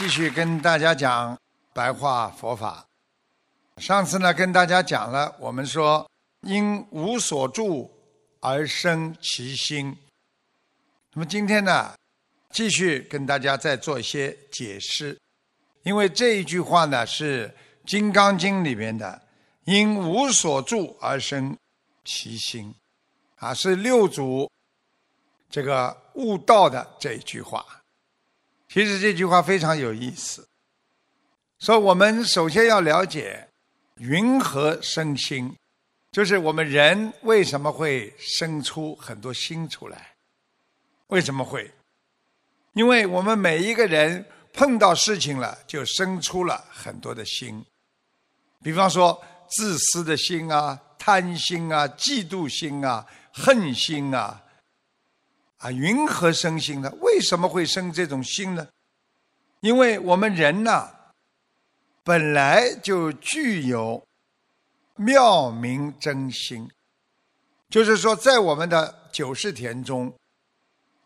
继续跟大家讲白话佛法。上次呢，跟大家讲了，我们说因无所住而生其心。那么今天呢，继续跟大家再做一些解释，因为这一句话呢是《金刚经》里面的“因无所住而生其心”，啊，是六祖这个悟道的这一句话。其实这句话非常有意思，说我们首先要了解云何生心，就是我们人为什么会生出很多心出来？为什么会？因为我们每一个人碰到事情了，就生出了很多的心，比方说自私的心啊、贪心啊、嫉妒心啊、恨心啊。啊，云何生心呢？为什么会生这种心呢？因为我们人呐，本来就具有妙明真心，就是说，在我们的九世田中，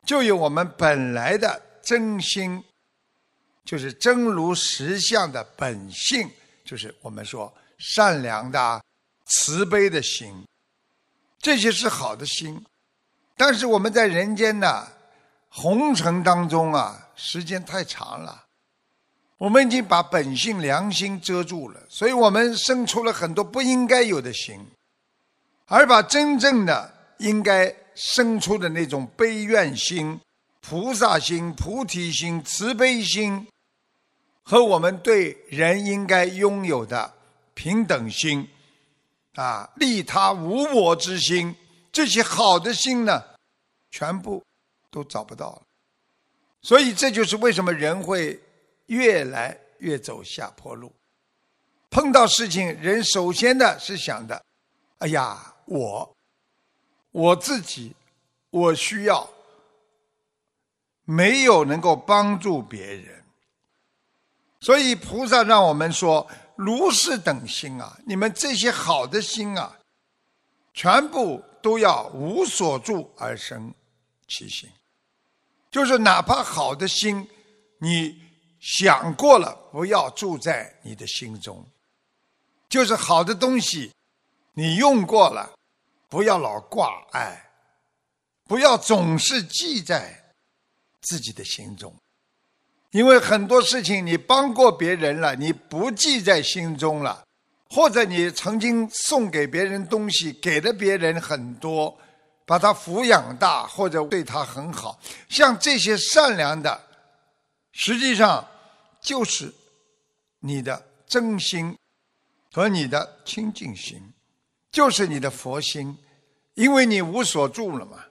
就有我们本来的真心，就是真如实相的本性，就是我们说善良的、慈悲的心，这些是好的心。但是我们在人间呢，红尘当中啊，时间太长了，我们已经把本性良心遮住了，所以我们生出了很多不应该有的心，而把真正的应该生出的那种悲愿心、菩萨心、菩提心、慈悲心，和我们对人应该拥有的平等心，啊，利他无我之心。这些好的心呢，全部都找不到了，所以这就是为什么人会越来越走下坡路。碰到事情，人首先的是想的：“哎呀，我我自己，我需要，没有能够帮助别人。”所以菩萨让我们说：“如是等心啊，你们这些好的心啊，全部。”都要无所住而生其心，就是哪怕好的心，你想过了，不要住在你的心中；就是好的东西，你用过了，不要老挂碍，不要总是记在自己的心中。因为很多事情你帮过别人了，你不记在心中了。或者你曾经送给别人东西，给了别人很多，把他抚养大，或者对他很好，像这些善良的，实际上就是你的真心和你的清净心，就是你的佛心，因为你无所住了嘛，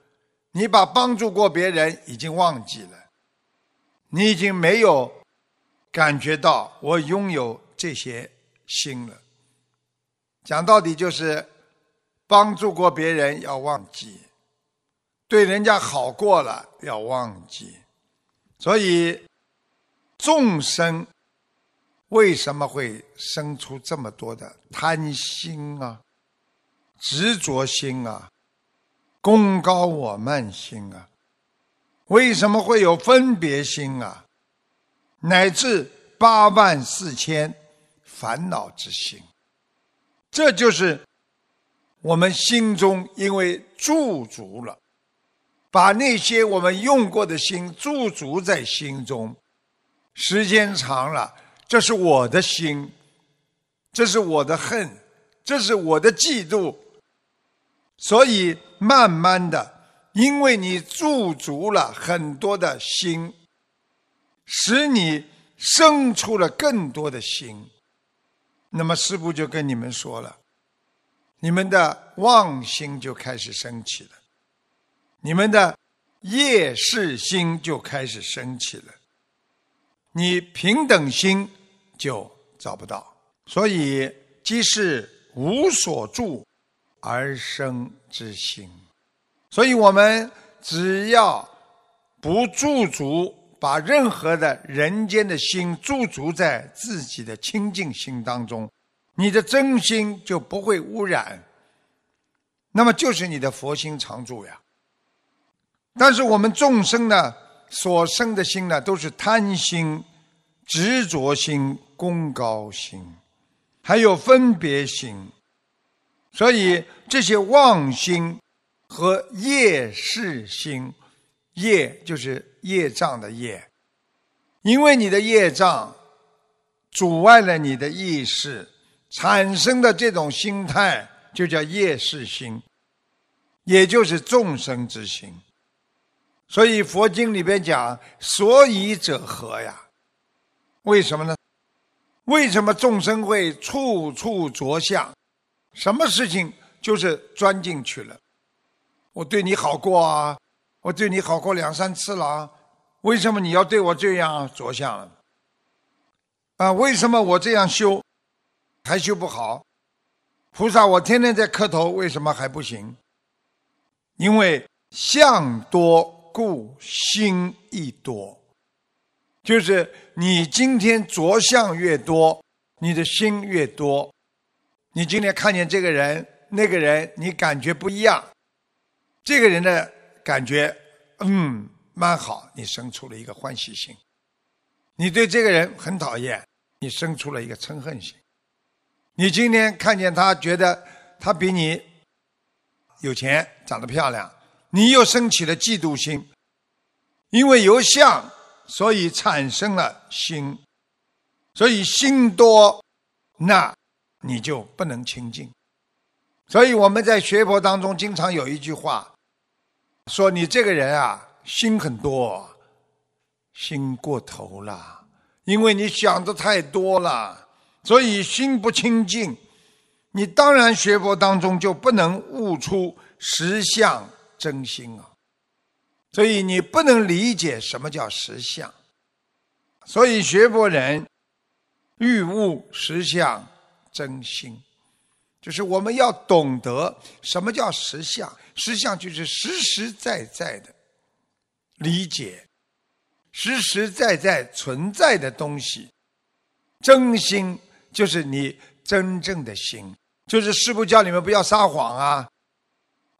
你把帮助过别人已经忘记了，你已经没有感觉到我拥有这些心了。讲到底就是帮助过别人要忘记，对人家好过了要忘记，所以众生为什么会生出这么多的贪心啊、执着心啊、功高我慢心啊？为什么会有分别心啊？乃至八万四千烦恼之心？这就是我们心中因为驻足了，把那些我们用过的心驻足在心中，时间长了，这是我的心，这是我的恨，这是我的嫉妒，所以慢慢的，因为你驻足了很多的心，使你生出了更多的心。那么师父就跟你们说了，你们的妄心就开始升起了，你们的业事心就开始升起了，你平等心就找不到，所以即是无所住而生之心，所以我们只要不驻足。把任何的人间的心驻足在自己的清净心当中，你的真心就不会污染。那么就是你的佛心常住呀。但是我们众生呢，所生的心呢，都是贪心、执着心、功高心，还有分别心。所以这些妄心和业事心，业就是业障的业，因为你的业障阻碍了你的意识，产生的这种心态就叫业事心，也就是众生之心。所以佛经里边讲，所以者何呀？为什么呢？为什么众生会处处着相？什么事情就是钻进去了？我对你好过啊，我对你好过两三次了啊，为什么你要对我这样着相？啊，为什么我这样修还修不好？菩萨，我天天在磕头，为什么还不行？因为相多故心亦多，就是你今天着相越多，你的心越多。你今天看见这个人，那个人，你感觉不一样。这个人的感觉，嗯，蛮好，你生出了一个欢喜心。你对这个人很讨厌，你生出了一个嗔恨心。你今天看见他，觉得他比你有钱，长得漂亮，你又升起了嫉妒心。因为有相，所以产生了心，所以心多，那。你就不能清净，所以我们在学佛当中经常有一句话，说你这个人啊，心很多，心过头了，因为你想的太多了，所以心不清净。你当然学佛当中就不能悟出实相真心啊，所以你不能理解什么叫实相。所以学佛人欲悟实相。真心，就是我们要懂得什么叫实相。实相就是实实在在的理解，实实在在存在的东西。真心就是你真正的心，就是师父叫你们不要撒谎啊，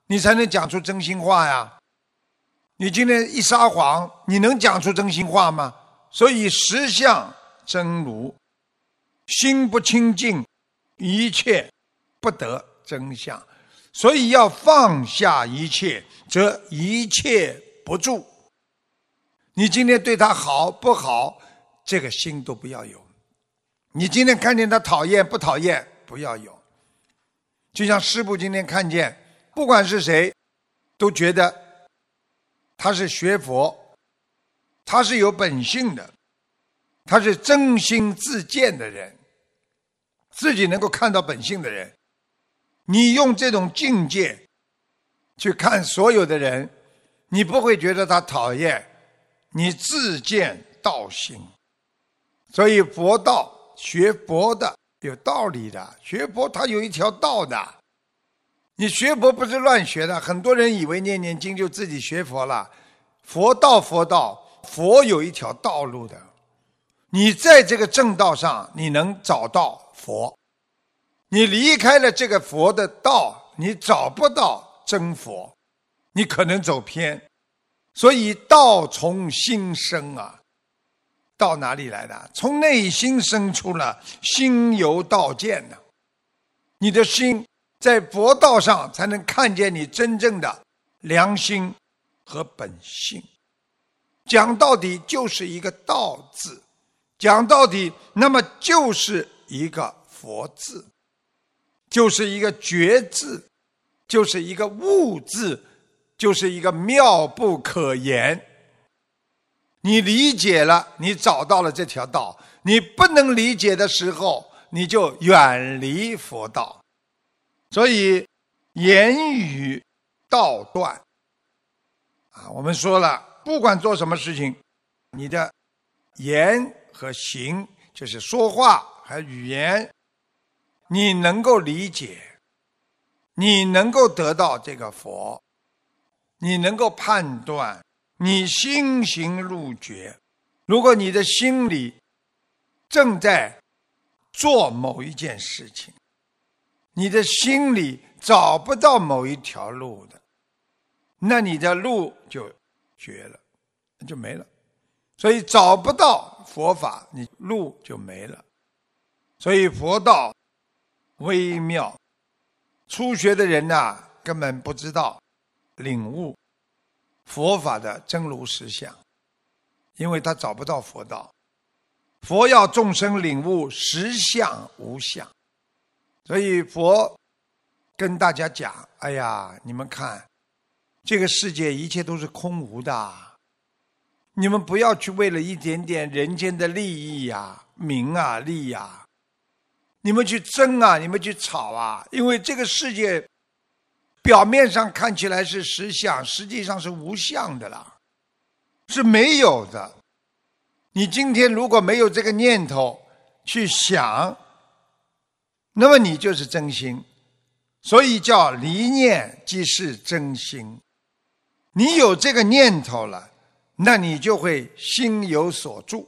你才能讲出真心话呀。你今天一撒谎，你能讲出真心话吗？所以实相真如，心不清净。一切不得真相，所以要放下一切，则一切不住。你今天对他好不好，这个心都不要有。你今天看见他讨厌不讨厌，不要有。就像师父今天看见，不管是谁，都觉得他是学佛，他是有本性的，他是真心自见的人。自己能够看到本性的人，你用这种境界去看所有的人，你不会觉得他讨厌，你自见道心。所以佛道学佛的有道理的，学佛他有一条道的。你学佛不是乱学的，很多人以为念念经就自己学佛了。佛道佛道，佛有一条道路的。你在这个正道上，你能找到。佛，你离开了这个佛的道，你找不到真佛，你可能走偏。所以道从心生啊，到哪里来的？从内心生出了，心由道见呢。你的心在佛道上，才能看见你真正的良心和本性。讲到底就是一个道字，讲到底，那么就是。一个佛字，就是一个觉字，就是一个悟字，就是一个妙不可言。你理解了，你找到了这条道；你不能理解的时候，你就远离佛道。所以言语道断啊，我们说了，不管做什么事情，你的言和行，就是说话。还语言，你能够理解，你能够得到这个佛，你能够判断，你心行入觉。如果你的心里正在做某一件事情，你的心里找不到某一条路的，那你的路就绝了，就没了。所以找不到佛法，你路就没了。所以佛道微妙，初学的人呐，根本不知道领悟佛法的真如实相，因为他找不到佛道。佛要众生领悟实相无相，所以佛跟大家讲：“哎呀，你们看，这个世界一切都是空无的，你们不要去为了一点点人间的利益呀、名啊、利呀，你们去争啊，你们去吵啊，因为这个世界表面上看起来是实相，实际上是无相的啦，是没有的。”你今天如果没有这个念头去想，那么你就是真心，所以叫离念即是真心。你有这个念头了，那你就会心有所住。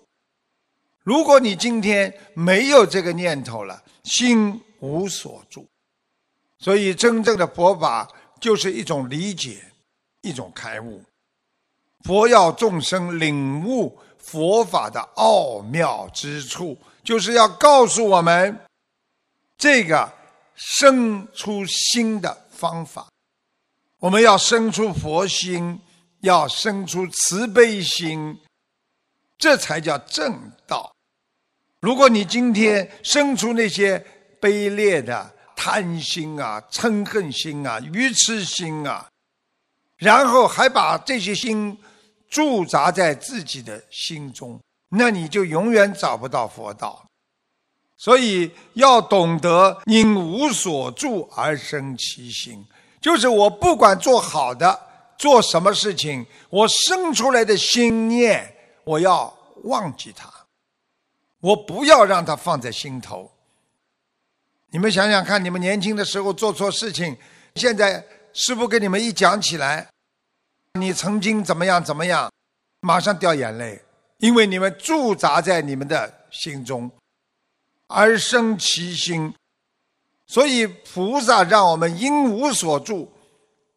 如果你今天没有这个念头了，心无所住。所以真正的佛法就是一种理解，一种开悟。佛要众生领悟。佛法的奥妙之处，就是要告诉我们这个生出心的方法。我们要生出佛心，要生出慈悲心，这才叫正道。如果你今天生出那些卑劣的贪心啊、嗔恨心啊、愚痴心啊，然后还把这些心。驻扎在自己的心中，那你就永远找不到佛道。所以要懂得因无所住而生其心，就是我不管做好的，做什么事情，我生出来的心念，我要忘记它，我不要让它放在心头。你们想想看，你们年轻的时候做错事情，现在师傅跟你们一讲起来。你曾经怎么样怎么样，马上掉眼泪，因为你们驻扎在你们的心中，而生其心。所以菩萨让我们因无所住，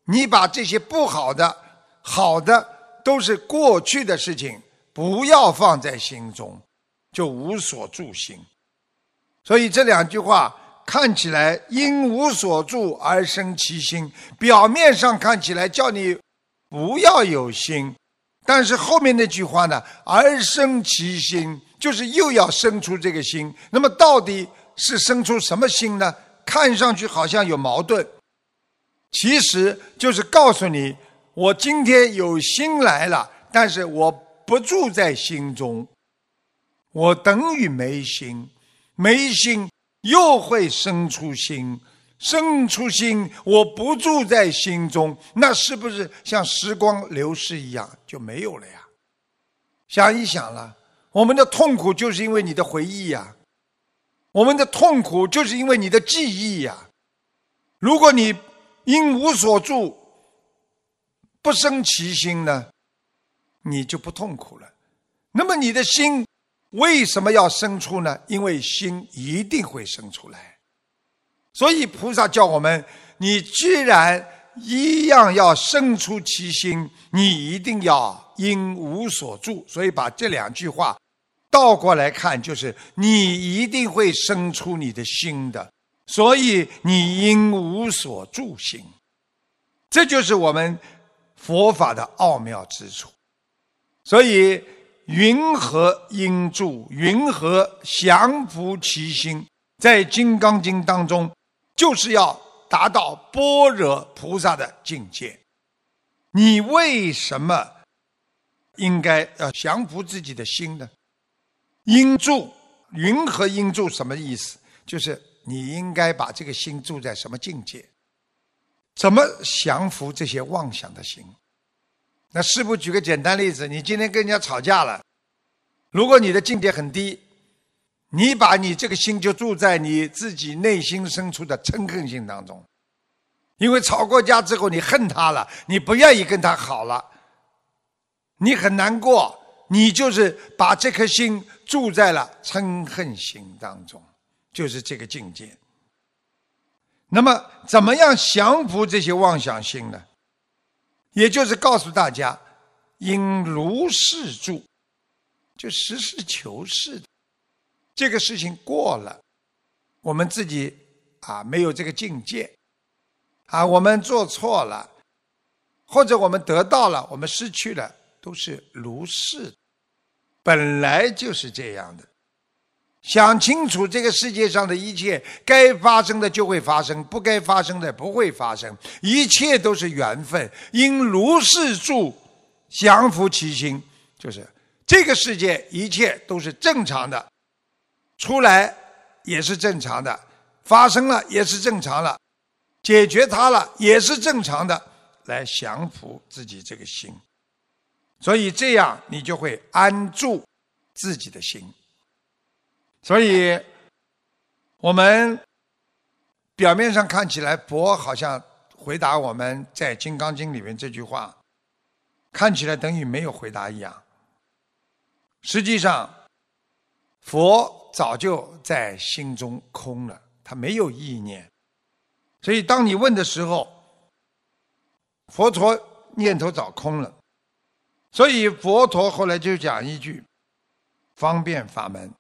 你把这些不好的、好的都是过去的事情，不要放在心中，就无所住心。所以这两句话看起来因无所住而生其心，表面上看起来叫你。不要有心，但是后面那句话呢？而生其心，就是又要生出这个心。那么到底是生出什么心呢？看上去好像有矛盾，其实就是告诉你：我今天有心来了，但是我不住在心中，我等于没心，没心又会生出心。生出心，我不住在心中，那是不是像时光流逝一样就没有了呀？想一想了，我们的痛苦就是因为你的回忆呀，我们的痛苦就是因为你的记忆呀。如果你因无所住，不生其心呢，你就不痛苦了。那么你的心为什么要生出呢？因为心一定会生出来。所以菩萨叫我们：你既然一样要生出其心，你一定要因无所住。所以把这两句话倒过来看，就是你一定会生出你的心的。所以你因无所住心，这就是我们佛法的奥妙之处。所以云何应住？云何降伏其心？在《金刚经》当中。就是要达到般若菩萨的境界。你为什么应该要降服自己的心呢？应住云和应住什么意思？就是你应该把这个心住在什么境界？怎么降服这些妄想的心？那师傅举个简单例子：你今天跟人家吵架了，如果你的境界很低。你把你这个心就住在你自己内心深处的嗔恨心当中，因为吵过架之后你恨他了，你不愿意跟他好了，你很难过，你就是把这颗心住在了嗔恨心当中，就是这个境界。那么，怎么样降服这些妄想心呢？也就是告诉大家，应如是住。就实事求是的。这个事情过了，我们自己啊没有这个境界，啊我们做错了，或者我们得到了，我们失去了，都是如是，本来就是这样的。想清楚，这个世界上的一切，该发生的就会发生，不该发生的不会发生，一切都是缘分。因如是住，降伏其心，就是这个世界一切都是正常的，出来也是正常的，发生了也是正常了，解决它了也是正常的，来降服自己这个心。所以这样，你就会安住自己的心。所以，我们表面上看起来，佛好像回答我们在《金刚经》里面这句话，看起来等于没有回答一样。实际上，佛早就在心中空了，他没有意念。所以，当你问的时候，佛陀念头早空了。所以，佛陀后来就讲一句：方便法门。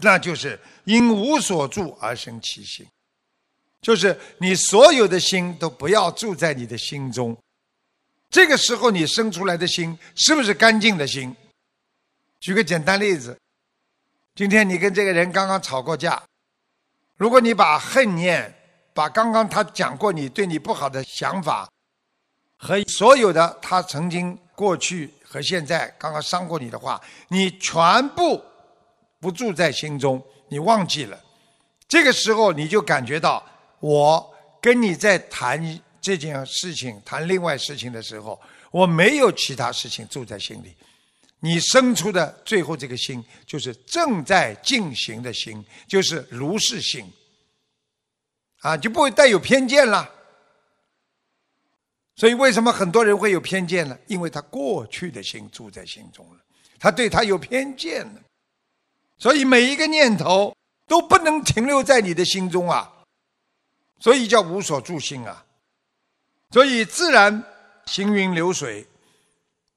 那就是因无所住而生其心，就是你所有的心都不要住在你的心中。这个时候你生出来的心是不是干净的心？举个简单例子，今天你跟这个人刚刚吵过架，如果你把恨念，把刚刚他讲过你对你不好的想法，和所有的他曾经过去和现在刚刚伤过你的话，你全部。不住在心中，你忘记了，这个时候你就感觉到，我跟你在谈这件事情、谈另外事情的时候，我没有其他事情住在心里。你生出的最后这个心，就是正在进行的心，就是如是心，啊，就不会带有偏见了。所以，为什么很多人会有偏见呢？因为他过去的心住在心中了，他对他有偏见了。所以每一个念头都不能停留在你的心中啊，所以叫无所住心啊。所以自然行云流水，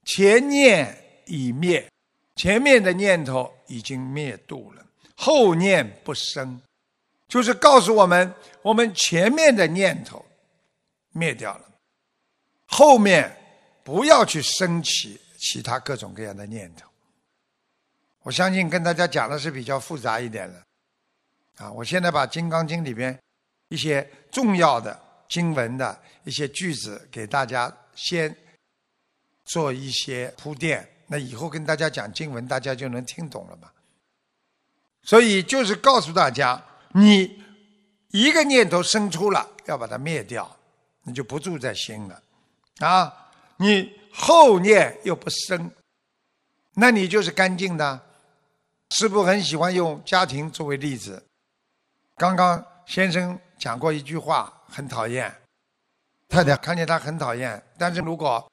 前念已灭，前面的念头已经灭度了，后念不生，就是告诉我们，我们前面的念头灭掉了，后面不要去升起其他各种各样的念头。我相信跟大家讲的是比较复杂一点的，啊，我现在把《金刚经》里边一些重要的经文的一些句子给大家先做一些铺垫，那以后跟大家讲经文，大家就能听懂了嘛。所以就是告诉大家，你一个念头生出了，要把它灭掉，你就不住在心了，啊，你后念又不生，那你就是干净的。师父很喜欢用家庭作为例子。刚刚先生讲过一句话，很讨厌。太太看见他很讨厌，但是如果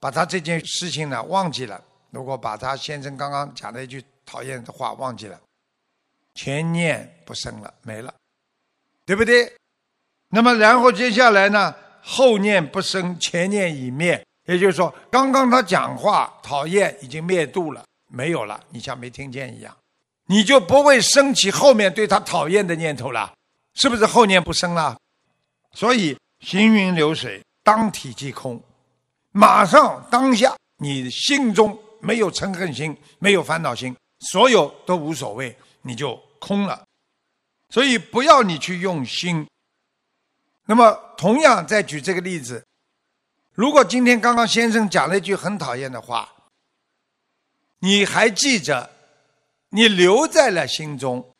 把他这件事情呢忘记了，如果把他先生刚刚讲的一句讨厌的话忘记了，前念不生了，没了，对不对？那么然后接下来呢，后念不生，前念已灭，也就是说，刚刚他讲话讨厌已经灭度了。没有了，你像没听见一样，你就不会升起后面对他讨厌的念头了，是不是后念不生了？所以行云流水，当体即空，马上当下，你心中没有嗔恨心，没有烦恼心，所有都无所谓，你就空了。所以不要你去用心。那么同样再举这个例子，如果今天刚刚先生讲了一句很讨厌的话。你还记着，你留在了心中，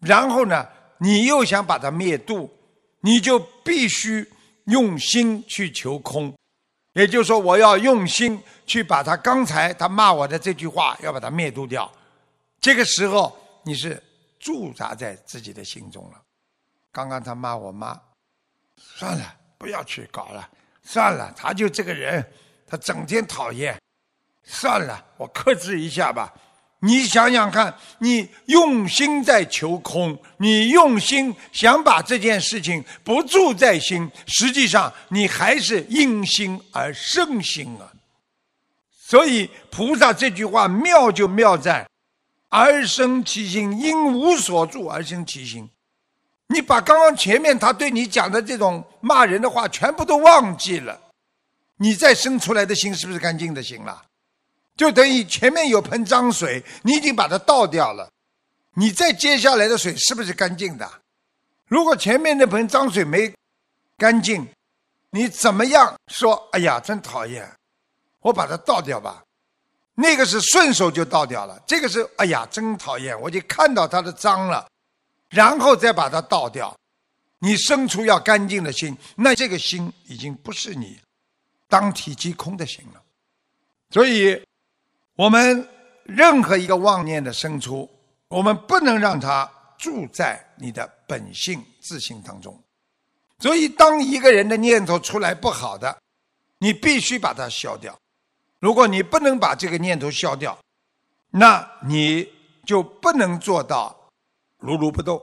然后呢，你又想把它灭度，你就必须用心去求空，也就是说，我要用心去把他刚才他骂我的这句话要把它灭度掉。这个时候你是驻扎在自己的心中了。刚刚他骂我妈，算了，不要去搞了，算了，他就这个人，他整天讨厌。算了，我克制一下吧。你想想看，你用心在求空，你用心想把这件事情不住在心，实际上你还是因心而生心啊。所以菩萨这句话妙就妙在，而生其心，因无所住而生其心。你把刚刚前面他对你讲的这种骂人的话全部都忘记了，你再生出来的心是不是干净的心了？就等于前面有盆脏水，你已经把它倒掉了，你再接下来的水是不是干净的？如果前面那盆脏水没干净，你怎么样说？哎呀，真讨厌，我把它倒掉吧。那个是顺手就倒掉了，这个是哎呀，真讨厌，我就看到它的脏了。然后再把它倒掉，你生出要干净的心，那这个心已经不是你当体即空的心了。所以，我们任何一个妄念的生出，我们不能让它住在你的本性自信当中。所以，当一个人的念头出来不好的，你必须把它消掉。如果你不能把这个念头消掉，那你就不能做到。如如不动。